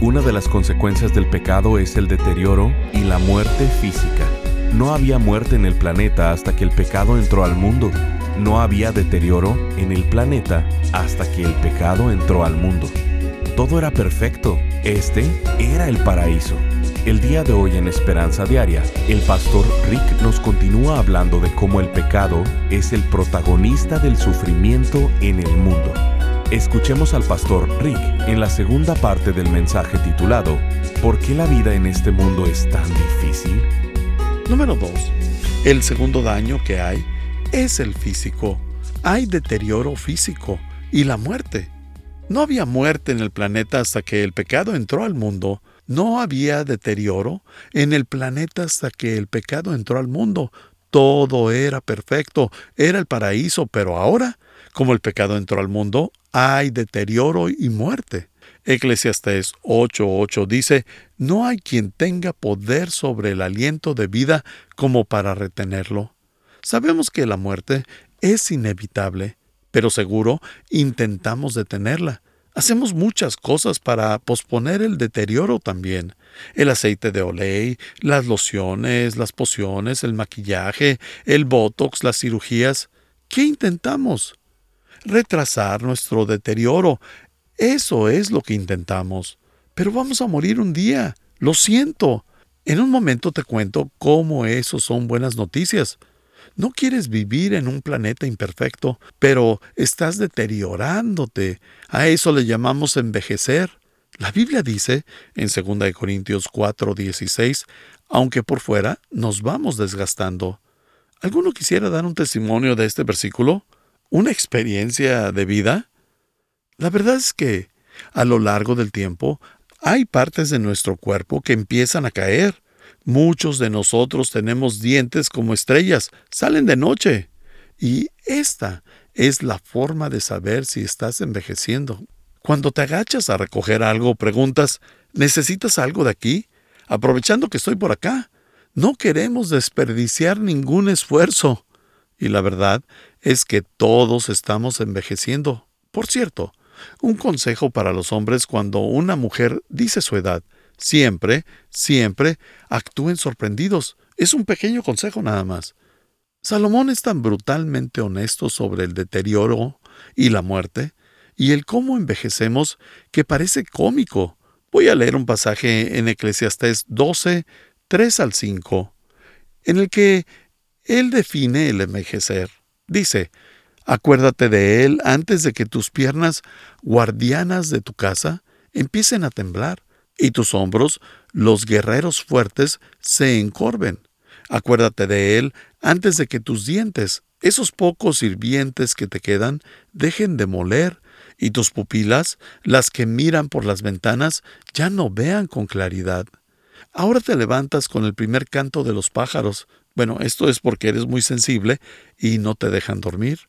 una de las consecuencias del pecado es el deterioro y la muerte física. No había muerte en el planeta hasta que el pecado entró al mundo. No había deterioro en el planeta hasta que el pecado entró al mundo. Todo era perfecto. Este era el paraíso. El día de hoy en Esperanza Diaria, el pastor Rick nos continúa hablando de cómo el pecado es el protagonista del sufrimiento en el mundo. Escuchemos al pastor Rick en la segunda parte del mensaje titulado ¿Por qué la vida en este mundo es tan difícil? Número 2. El segundo daño que hay es el físico. Hay deterioro físico y la muerte. No había muerte en el planeta hasta que el pecado entró al mundo. No había deterioro en el planeta hasta que el pecado entró al mundo. Todo era perfecto, era el paraíso, pero ahora, como el pecado entró al mundo, hay deterioro y muerte. Eclesiastés 8:8 dice, No hay quien tenga poder sobre el aliento de vida como para retenerlo. Sabemos que la muerte es inevitable, pero seguro intentamos detenerla. Hacemos muchas cosas para posponer el deterioro también. El aceite de olей, las lociones, las pociones, el maquillaje, el botox, las cirugías. ¿Qué intentamos? Retrasar nuestro deterioro. Eso es lo que intentamos. Pero vamos a morir un día. Lo siento. En un momento te cuento cómo eso son buenas noticias. No quieres vivir en un planeta imperfecto, pero estás deteriorándote. A eso le llamamos envejecer. La Biblia dice en 2 Corintios 4:16, aunque por fuera nos vamos desgastando. ¿Alguno quisiera dar un testimonio de este versículo? Una experiencia de vida? La verdad es que, a lo largo del tiempo, hay partes de nuestro cuerpo que empiezan a caer. Muchos de nosotros tenemos dientes como estrellas, salen de noche. Y esta es la forma de saber si estás envejeciendo. Cuando te agachas a recoger algo, preguntas, ¿necesitas algo de aquí? Aprovechando que estoy por acá. No queremos desperdiciar ningún esfuerzo. Y la verdad es que todos estamos envejeciendo. Por cierto, un consejo para los hombres cuando una mujer dice su edad. Siempre, siempre actúen sorprendidos. Es un pequeño consejo nada más. Salomón es tan brutalmente honesto sobre el deterioro y la muerte, y el cómo envejecemos, que parece cómico. Voy a leer un pasaje en Eclesiastés 12, 3 al 5, en el que él define el envejecer. Dice, acuérdate de Él antes de que tus piernas guardianas de tu casa empiecen a temblar y tus hombros, los guerreros fuertes, se encorven. Acuérdate de Él antes de que tus dientes, esos pocos sirvientes que te quedan, dejen de moler y tus pupilas, las que miran por las ventanas, ya no vean con claridad. Ahora te levantas con el primer canto de los pájaros, bueno, esto es porque eres muy sensible y no te dejan dormir.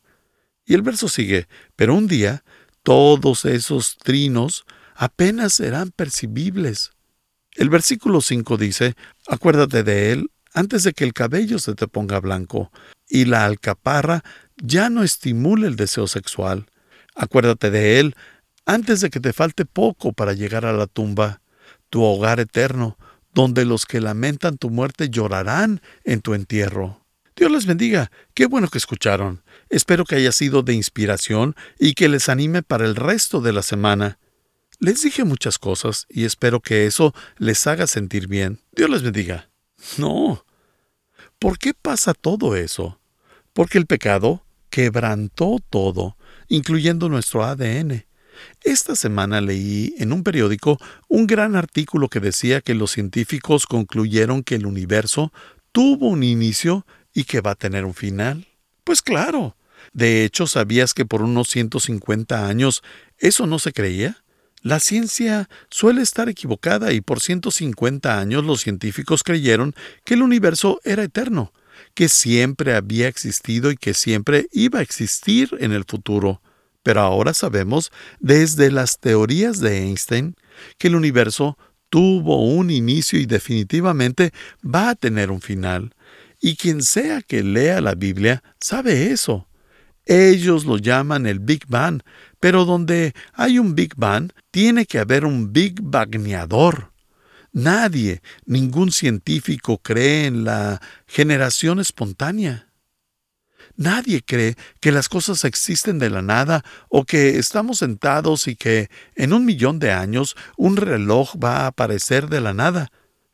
Y el verso sigue, pero un día todos esos trinos apenas serán percibibles. El versículo 5 dice, acuérdate de él antes de que el cabello se te ponga blanco y la alcaparra ya no estimule el deseo sexual. Acuérdate de él antes de que te falte poco para llegar a la tumba, tu hogar eterno, donde los que lamentan tu muerte llorarán en tu entierro. Dios les bendiga. Qué bueno que escucharon. Espero que haya sido de inspiración y que les anime para el resto de la semana. Les dije muchas cosas y espero que eso les haga sentir bien. Dios les bendiga. No. ¿Por qué pasa todo eso? Porque el pecado quebrantó todo, incluyendo nuestro ADN. Esta semana leí en un periódico un gran artículo que decía que los científicos concluyeron que el universo tuvo un inicio y que va a tener un final. Pues claro. De hecho, ¿sabías que por unos 150 años eso no se creía? La ciencia suele estar equivocada y por 150 años los científicos creyeron que el universo era eterno, que siempre había existido y que siempre iba a existir en el futuro. Pero ahora sabemos, desde las teorías de Einstein, que el universo tuvo un inicio y definitivamente va a tener un final. Y quien sea que lea la Biblia sabe eso. Ellos lo llaman el Big Bang, pero donde hay un Big Bang, tiene que haber un Big Bagneador. Nadie, ningún científico cree en la generación espontánea. Nadie cree que las cosas existen de la nada o que estamos sentados y que en un millón de años un reloj va a aparecer de la nada.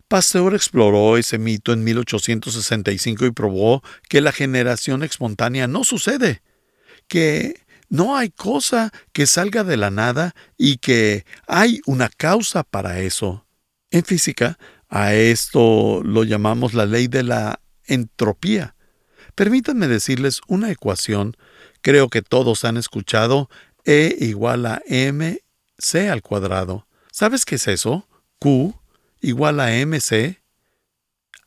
Pasteur exploró ese mito en 1865 y probó que la generación espontánea no sucede que no hay cosa que salga de la nada y que hay una causa para eso. En física, a esto lo llamamos la ley de la entropía. Permítanme decirles una ecuación, creo que todos han escuchado E igual a mc al cuadrado. ¿Sabes qué es eso? Q igual a mc.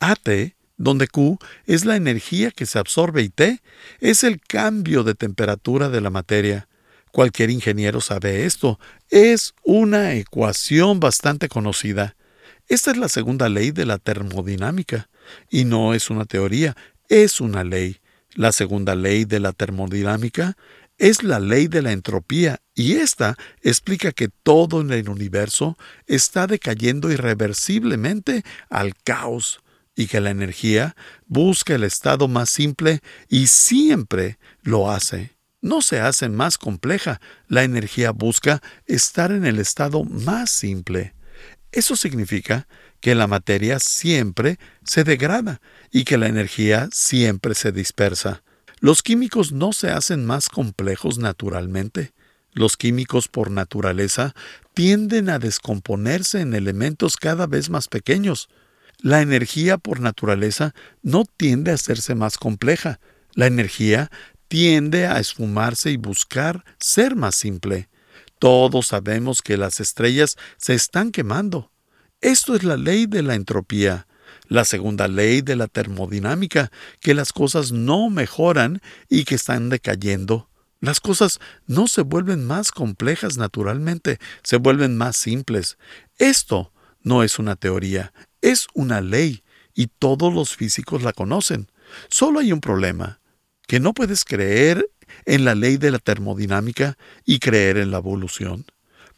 AT donde Q es la energía que se absorbe y T es el cambio de temperatura de la materia. Cualquier ingeniero sabe esto. Es una ecuación bastante conocida. Esta es la segunda ley de la termodinámica. Y no es una teoría, es una ley. La segunda ley de la termodinámica es la ley de la entropía y esta explica que todo en el universo está decayendo irreversiblemente al caos y que la energía busca el estado más simple y siempre lo hace. No se hace más compleja, la energía busca estar en el estado más simple. Eso significa que la materia siempre se degrada y que la energía siempre se dispersa. Los químicos no se hacen más complejos naturalmente. Los químicos por naturaleza tienden a descomponerse en elementos cada vez más pequeños. La energía por naturaleza no tiende a hacerse más compleja. La energía tiende a esfumarse y buscar ser más simple. Todos sabemos que las estrellas se están quemando. Esto es la ley de la entropía, la segunda ley de la termodinámica, que las cosas no mejoran y que están decayendo. Las cosas no se vuelven más complejas naturalmente, se vuelven más simples. Esto no es una teoría, es una ley y todos los físicos la conocen. Solo hay un problema, que no puedes creer en la ley de la termodinámica y creer en la evolución,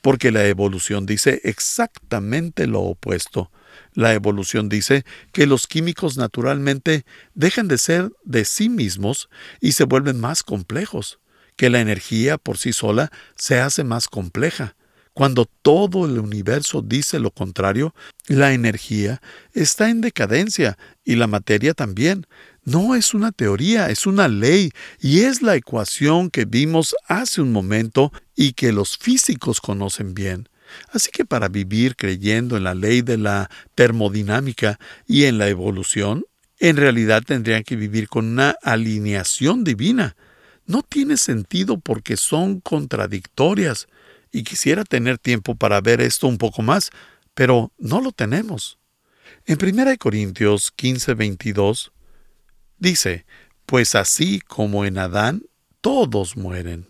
porque la evolución dice exactamente lo opuesto. La evolución dice que los químicos naturalmente dejan de ser de sí mismos y se vuelven más complejos, que la energía por sí sola se hace más compleja, cuando todo el universo dice lo contrario, la energía está en decadencia y la materia también. No es una teoría, es una ley y es la ecuación que vimos hace un momento y que los físicos conocen bien. Así que para vivir creyendo en la ley de la termodinámica y en la evolución, en realidad tendrían que vivir con una alineación divina. No tiene sentido porque son contradictorias y quisiera tener tiempo para ver esto un poco más, pero no lo tenemos. En 1 Corintios 15, 22 dice, Pues así como en Adán, todos mueren.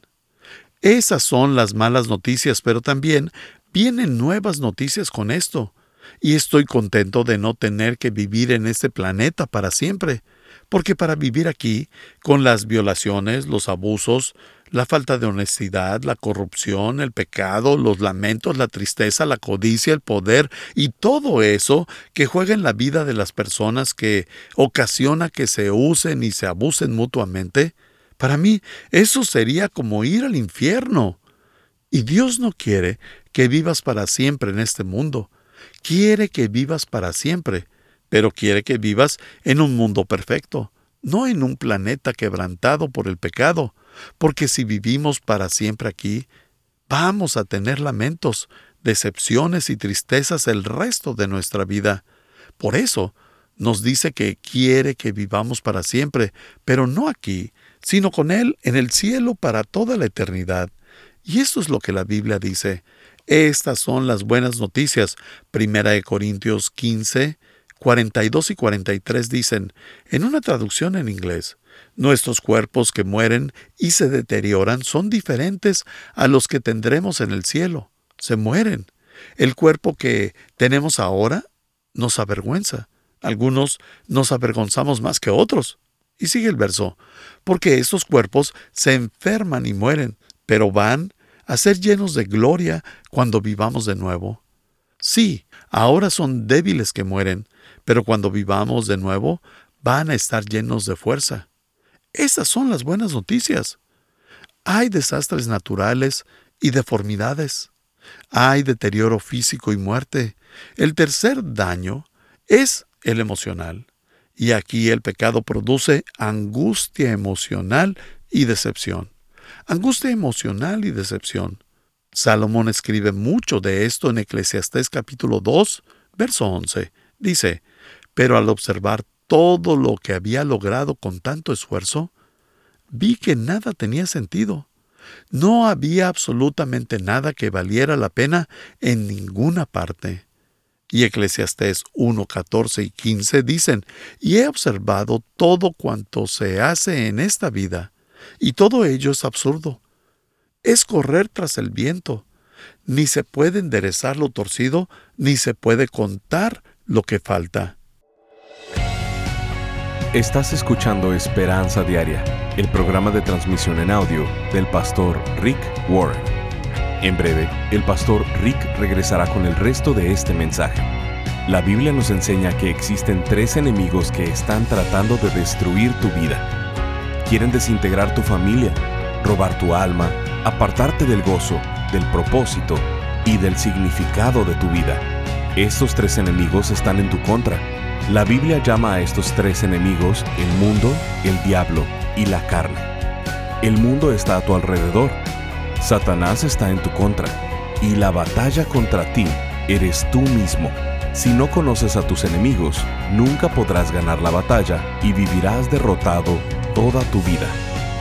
Esas son las malas noticias, pero también vienen nuevas noticias con esto. Y estoy contento de no tener que vivir en este planeta para siempre, porque para vivir aquí, con las violaciones, los abusos, la falta de honestidad, la corrupción, el pecado, los lamentos, la tristeza, la codicia, el poder y todo eso que juega en la vida de las personas que ocasiona que se usen y se abusen mutuamente, para mí eso sería como ir al infierno. Y Dios no quiere que vivas para siempre en este mundo, quiere que vivas para siempre, pero quiere que vivas en un mundo perfecto, no en un planeta quebrantado por el pecado, porque si vivimos para siempre aquí, vamos a tener lamentos, decepciones y tristezas el resto de nuestra vida. Por eso nos dice que quiere que vivamos para siempre, pero no aquí, sino con Él en el cielo para toda la eternidad. Y esto es lo que la Biblia dice. Estas son las buenas noticias. Primera de Corintios 15, 42 y 43 dicen, en una traducción en inglés, Nuestros cuerpos que mueren y se deterioran son diferentes a los que tendremos en el cielo. Se mueren. El cuerpo que tenemos ahora nos avergüenza. Algunos nos avergonzamos más que otros. Y sigue el verso, porque estos cuerpos se enferman y mueren, pero van a ser llenos de gloria cuando vivamos de nuevo. Sí, ahora son débiles que mueren, pero cuando vivamos de nuevo van a estar llenos de fuerza. Estas son las buenas noticias. Hay desastres naturales y deformidades. Hay deterioro físico y muerte. El tercer daño es el emocional. Y aquí el pecado produce angustia emocional y decepción. Angustia emocional y decepción. Salomón escribe mucho de esto en Eclesiastés capítulo 2, verso 11. Dice, pero al observar todo lo que había logrado con tanto esfuerzo, vi que nada tenía sentido. No había absolutamente nada que valiera la pena en ninguna parte. Y Eclesiastés 1, 14 y 15 dicen, y he observado todo cuanto se hace en esta vida, y todo ello es absurdo. Es correr tras el viento. Ni se puede enderezar lo torcido, ni se puede contar lo que falta. Estás escuchando Esperanza Diaria, el programa de transmisión en audio del pastor Rick Warren. En breve, el pastor Rick regresará con el resto de este mensaje. La Biblia nos enseña que existen tres enemigos que están tratando de destruir tu vida. Quieren desintegrar tu familia, robar tu alma, apartarte del gozo, del propósito y del significado de tu vida. Estos tres enemigos están en tu contra. La Biblia llama a estos tres enemigos el mundo, el diablo y la carne. El mundo está a tu alrededor Satanás está en tu contra y la batalla contra ti eres tú mismo. Si no conoces a tus enemigos, nunca podrás ganar la batalla y vivirás derrotado toda tu vida.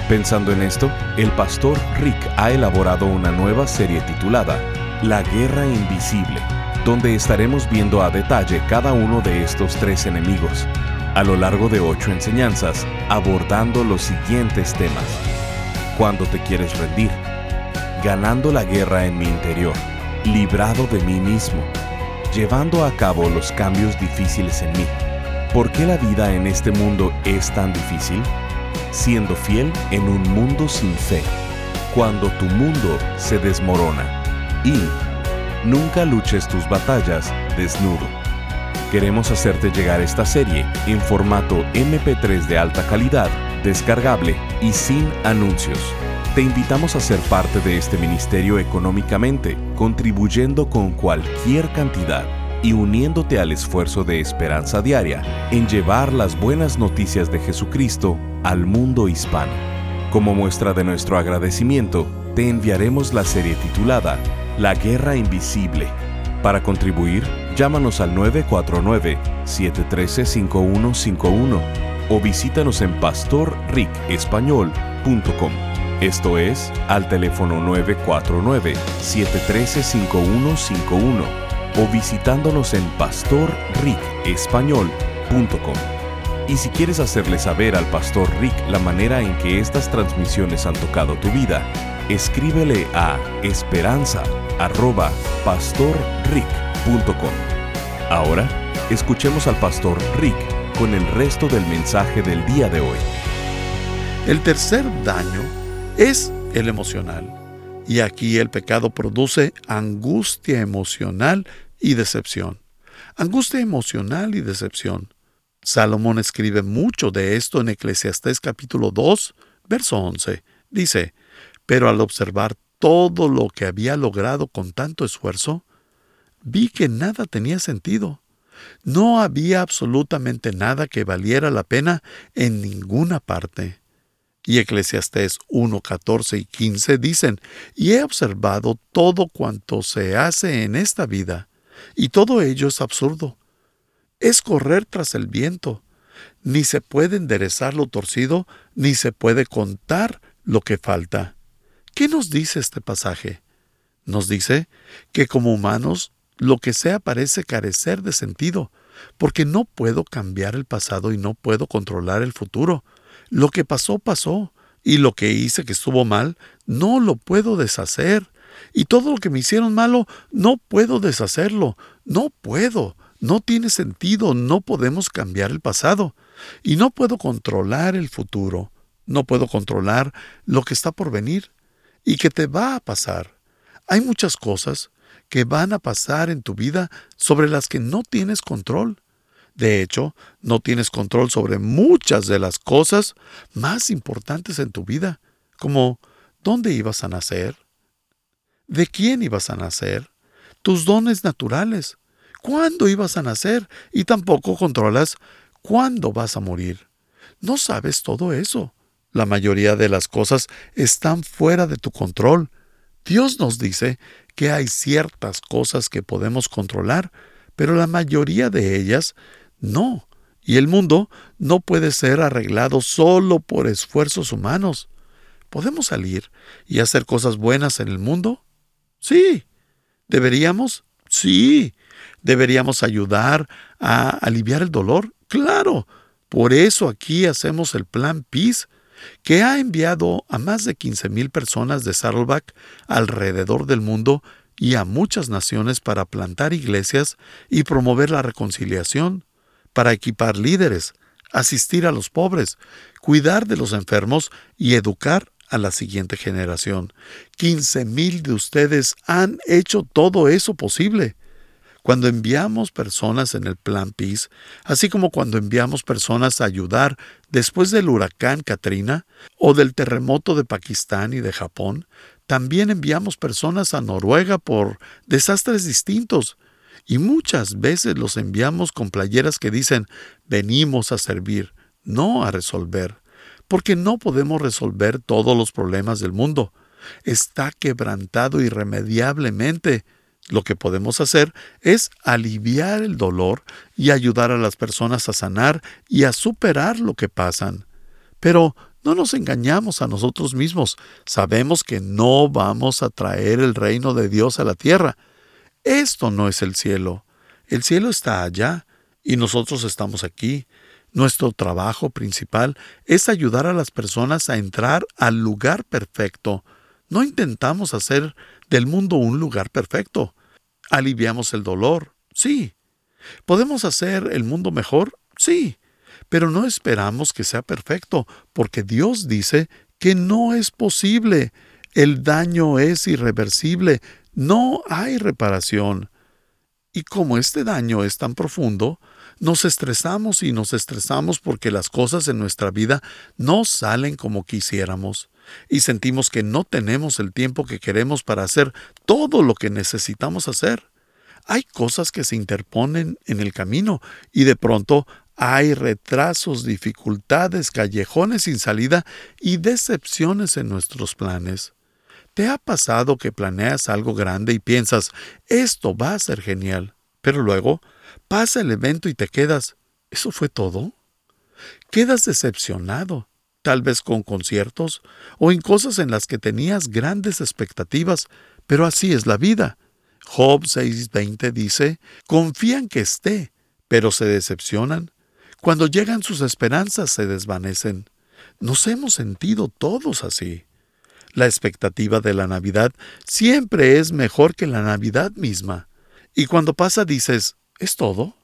Pensando en esto, el pastor Rick ha elaborado una nueva serie titulada La Guerra Invisible, donde estaremos viendo a detalle cada uno de estos tres enemigos, a lo largo de ocho enseñanzas, abordando los siguientes temas. Cuando te quieres rendir, ganando la guerra en mi interior, librado de mí mismo, llevando a cabo los cambios difíciles en mí. ¿Por qué la vida en este mundo es tan difícil? Siendo fiel en un mundo sin fe, cuando tu mundo se desmorona. Y nunca luches tus batallas desnudo. Queremos hacerte llegar esta serie en formato MP3 de alta calidad, descargable y sin anuncios te invitamos a ser parte de este ministerio económicamente, contribuyendo con cualquier cantidad y uniéndote al esfuerzo de esperanza diaria en llevar las buenas noticias de Jesucristo al mundo hispano. Como muestra de nuestro agradecimiento, te enviaremos la serie titulada La Guerra Invisible. Para contribuir, llámanos al 949-713-5151 o visítanos en pastorricespañol.com. Esto es al teléfono 949-713-5151 o visitándonos en pastorricespañol.com. Y si quieres hacerle saber al Pastor Rick la manera en que estas transmisiones han tocado tu vida, escríbele a esperanza.pastorrick.com. Ahora, escuchemos al Pastor Rick con el resto del mensaje del día de hoy. El tercer daño es el emocional. Y aquí el pecado produce angustia emocional y decepción. Angustia emocional y decepción. Salomón escribe mucho de esto en Eclesiastés capítulo 2, verso 11. Dice, pero al observar todo lo que había logrado con tanto esfuerzo, vi que nada tenía sentido. No había absolutamente nada que valiera la pena en ninguna parte y Eclesiastés 1, 14 y 15 dicen, y he observado todo cuanto se hace en esta vida, y todo ello es absurdo. Es correr tras el viento. Ni se puede enderezar lo torcido, ni se puede contar lo que falta. ¿Qué nos dice este pasaje? Nos dice que como humanos lo que sea parece carecer de sentido, porque no puedo cambiar el pasado y no puedo controlar el futuro. Lo que pasó, pasó, y lo que hice que estuvo mal, no lo puedo deshacer. Y todo lo que me hicieron malo, no puedo deshacerlo, no puedo, no tiene sentido, no podemos cambiar el pasado. Y no puedo controlar el futuro, no puedo controlar lo que está por venir y que te va a pasar. Hay muchas cosas que van a pasar en tu vida sobre las que no tienes control. De hecho, no tienes control sobre muchas de las cosas más importantes en tu vida, como dónde ibas a nacer, de quién ibas a nacer, tus dones naturales, cuándo ibas a nacer y tampoco controlas cuándo vas a morir. No sabes todo eso. La mayoría de las cosas están fuera de tu control. Dios nos dice que hay ciertas cosas que podemos controlar, pero la mayoría de ellas no. Y el mundo no puede ser arreglado solo por esfuerzos humanos. ¿Podemos salir y hacer cosas buenas en el mundo? Sí. ¿Deberíamos? Sí. ¿Deberíamos ayudar a aliviar el dolor? Claro. Por eso aquí hacemos el plan Peace que ha enviado a más de 15.000 personas de Saddleback alrededor del mundo y a muchas naciones para plantar iglesias y promover la reconciliación, para equipar líderes, asistir a los pobres, cuidar de los enfermos y educar a la siguiente generación. 15.000 de ustedes han hecho todo eso posible. Cuando enviamos personas en el Plan Peace, así como cuando enviamos personas a ayudar después del huracán Katrina o del terremoto de Pakistán y de Japón, también enviamos personas a Noruega por desastres distintos. Y muchas veces los enviamos con playeras que dicen venimos a servir, no a resolver, porque no podemos resolver todos los problemas del mundo. Está quebrantado irremediablemente lo que podemos hacer es aliviar el dolor y ayudar a las personas a sanar y a superar lo que pasan. Pero no nos engañamos a nosotros mismos. Sabemos que no vamos a traer el reino de Dios a la tierra. Esto no es el cielo. El cielo está allá y nosotros estamos aquí. Nuestro trabajo principal es ayudar a las personas a entrar al lugar perfecto. No intentamos hacer del mundo un lugar perfecto. ¿Aliviamos el dolor? Sí. ¿Podemos hacer el mundo mejor? Sí. Pero no esperamos que sea perfecto, porque Dios dice que no es posible. El daño es irreversible. No hay reparación. Y como este daño es tan profundo, nos estresamos y nos estresamos porque las cosas en nuestra vida no salen como quisiéramos y sentimos que no tenemos el tiempo que queremos para hacer todo lo que necesitamos hacer. Hay cosas que se interponen en el camino y de pronto hay retrasos, dificultades, callejones sin salida y decepciones en nuestros planes. ¿Te ha pasado que planeas algo grande y piensas, esto va a ser genial, pero luego pasa el evento y te quedas, ¿eso fue todo? Quedas decepcionado tal vez con conciertos o en cosas en las que tenías grandes expectativas, pero así es la vida. Job 6:20 dice, confían que esté, pero se decepcionan. Cuando llegan sus esperanzas se desvanecen. Nos hemos sentido todos así. La expectativa de la Navidad siempre es mejor que la Navidad misma. Y cuando pasa dices, ¿es todo?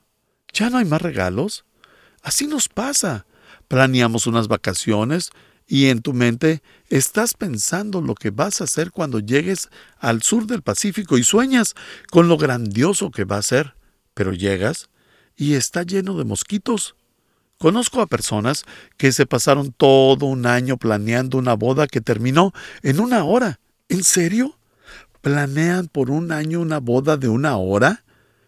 ¿Ya no hay más regalos? Así nos pasa planeamos unas vacaciones y en tu mente estás pensando lo que vas a hacer cuando llegues al sur del Pacífico y sueñas con lo grandioso que va a ser, pero llegas y está lleno de mosquitos. Conozco a personas que se pasaron todo un año planeando una boda que terminó en una hora. ¿En serio? ¿Planean por un año una boda de una hora?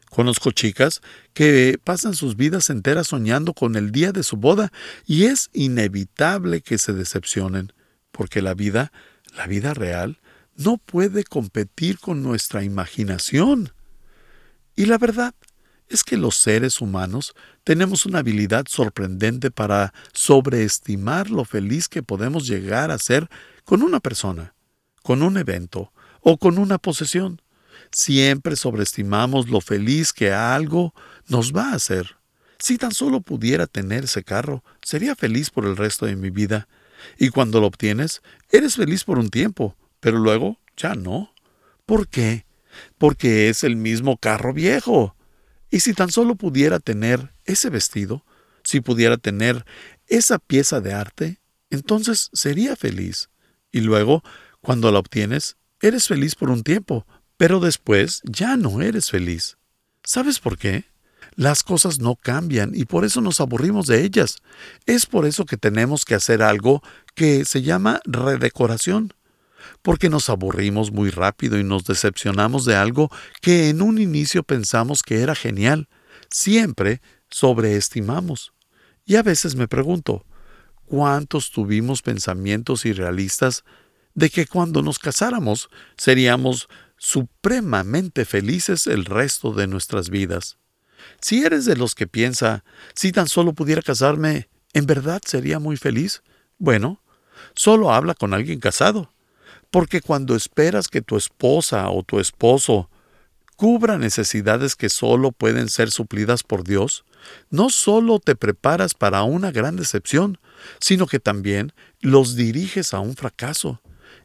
Conozco chicas que pasan sus vidas enteras soñando con el día de su boda y es inevitable que se decepcionen, porque la vida, la vida real, no puede competir con nuestra imaginación. Y la verdad es que los seres humanos tenemos una habilidad sorprendente para sobreestimar lo feliz que podemos llegar a ser con una persona, con un evento o con una posesión. Siempre sobreestimamos lo feliz que algo nos va a hacer. Si tan solo pudiera tener ese carro, sería feliz por el resto de mi vida. Y cuando lo obtienes, eres feliz por un tiempo, pero luego ya no. ¿Por qué? Porque es el mismo carro viejo. Y si tan solo pudiera tener ese vestido, si pudiera tener esa pieza de arte, entonces sería feliz. Y luego, cuando la obtienes, eres feliz por un tiempo, pero después ya no eres feliz. ¿Sabes por qué? Las cosas no cambian y por eso nos aburrimos de ellas. Es por eso que tenemos que hacer algo que se llama redecoración. Porque nos aburrimos muy rápido y nos decepcionamos de algo que en un inicio pensamos que era genial. Siempre sobreestimamos. Y a veces me pregunto, ¿cuántos tuvimos pensamientos irrealistas de que cuando nos casáramos seríamos supremamente felices el resto de nuestras vidas? Si eres de los que piensa, si tan solo pudiera casarme, ¿en verdad sería muy feliz? Bueno, solo habla con alguien casado. Porque cuando esperas que tu esposa o tu esposo cubra necesidades que solo pueden ser suplidas por Dios, no solo te preparas para una gran decepción, sino que también los diriges a un fracaso.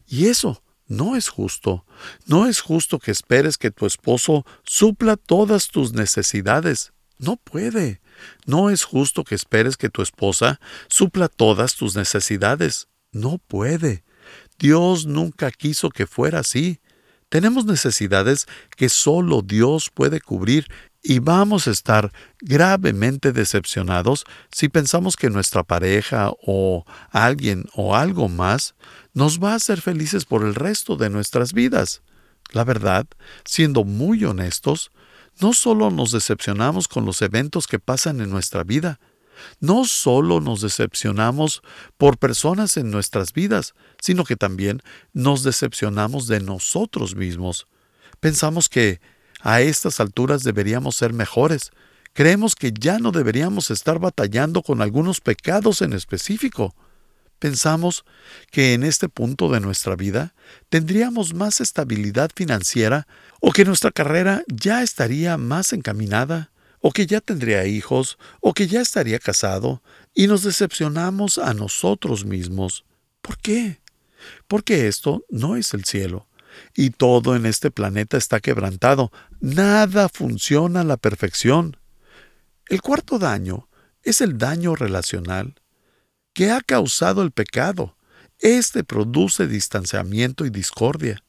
Y eso no es justo. No es justo que esperes que tu esposo supla todas tus necesidades. No puede. No es justo que esperes que tu esposa supla todas tus necesidades. No puede. Dios nunca quiso que fuera así. Tenemos necesidades que solo Dios puede cubrir y vamos a estar gravemente decepcionados si pensamos que nuestra pareja o alguien o algo más nos va a hacer felices por el resto de nuestras vidas. La verdad, siendo muy honestos, no solo nos decepcionamos con los eventos que pasan en nuestra vida, no solo nos decepcionamos por personas en nuestras vidas, sino que también nos decepcionamos de nosotros mismos. Pensamos que a estas alturas deberíamos ser mejores. Creemos que ya no deberíamos estar batallando con algunos pecados en específico. Pensamos que en este punto de nuestra vida tendríamos más estabilidad financiera o que nuestra carrera ya estaría más encaminada o que ya tendría hijos o que ya estaría casado y nos decepcionamos a nosotros mismos. ¿Por qué? Porque esto no es el cielo y todo en este planeta está quebrantado. Nada funciona a la perfección. El cuarto daño es el daño relacional que ha causado el pecado. Este produce distanciamiento y discordia.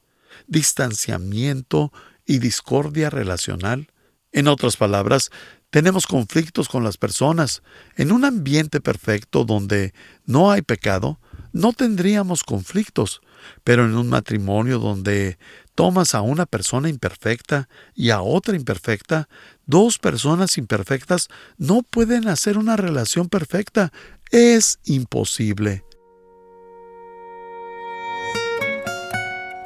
Distanciamiento y discordia relacional. En otras palabras, tenemos conflictos con las personas. En un ambiente perfecto donde no hay pecado, no tendríamos conflictos, pero en un matrimonio donde tomas a una persona imperfecta y a otra imperfecta, dos personas imperfectas no pueden hacer una relación perfecta. Es imposible.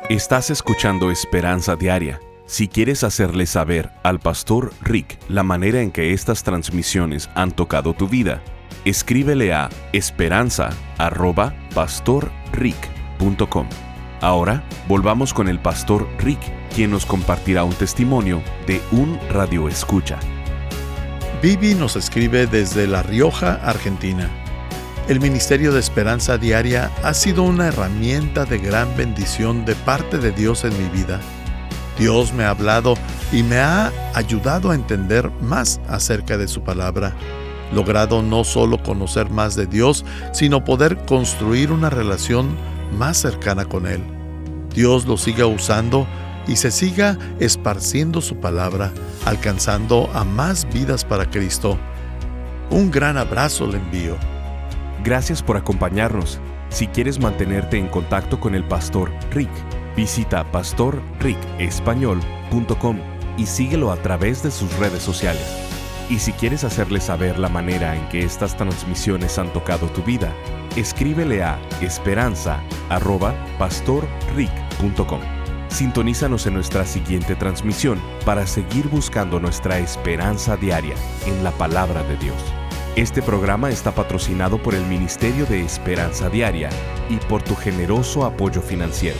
Estás escuchando Esperanza Diaria. Si quieres hacerle saber al pastor Rick la manera en que estas transmisiones han tocado tu vida, escríbele a esperanza.pastorrick.com. Ahora volvamos con el pastor Rick, quien nos compartirá un testimonio de un radio escucha. Vivi nos escribe desde La Rioja, Argentina. El Ministerio de Esperanza Diaria ha sido una herramienta de gran bendición de parte de Dios en mi vida. Dios me ha hablado y me ha ayudado a entender más acerca de su palabra logrado no solo conocer más de Dios, sino poder construir una relación más cercana con Él. Dios lo siga usando y se siga esparciendo su palabra, alcanzando a más vidas para Cristo. Un gran abrazo le envío. Gracias por acompañarnos. Si quieres mantenerte en contacto con el pastor Rick, visita pastorricespañol.com y síguelo a través de sus redes sociales. Y si quieres hacerle saber la manera en que estas transmisiones han tocado tu vida, escríbele a esperanza.pastorrick.com. Sintonízanos en nuestra siguiente transmisión para seguir buscando nuestra esperanza diaria en la palabra de Dios. Este programa está patrocinado por el Ministerio de Esperanza Diaria y por tu generoso apoyo financiero.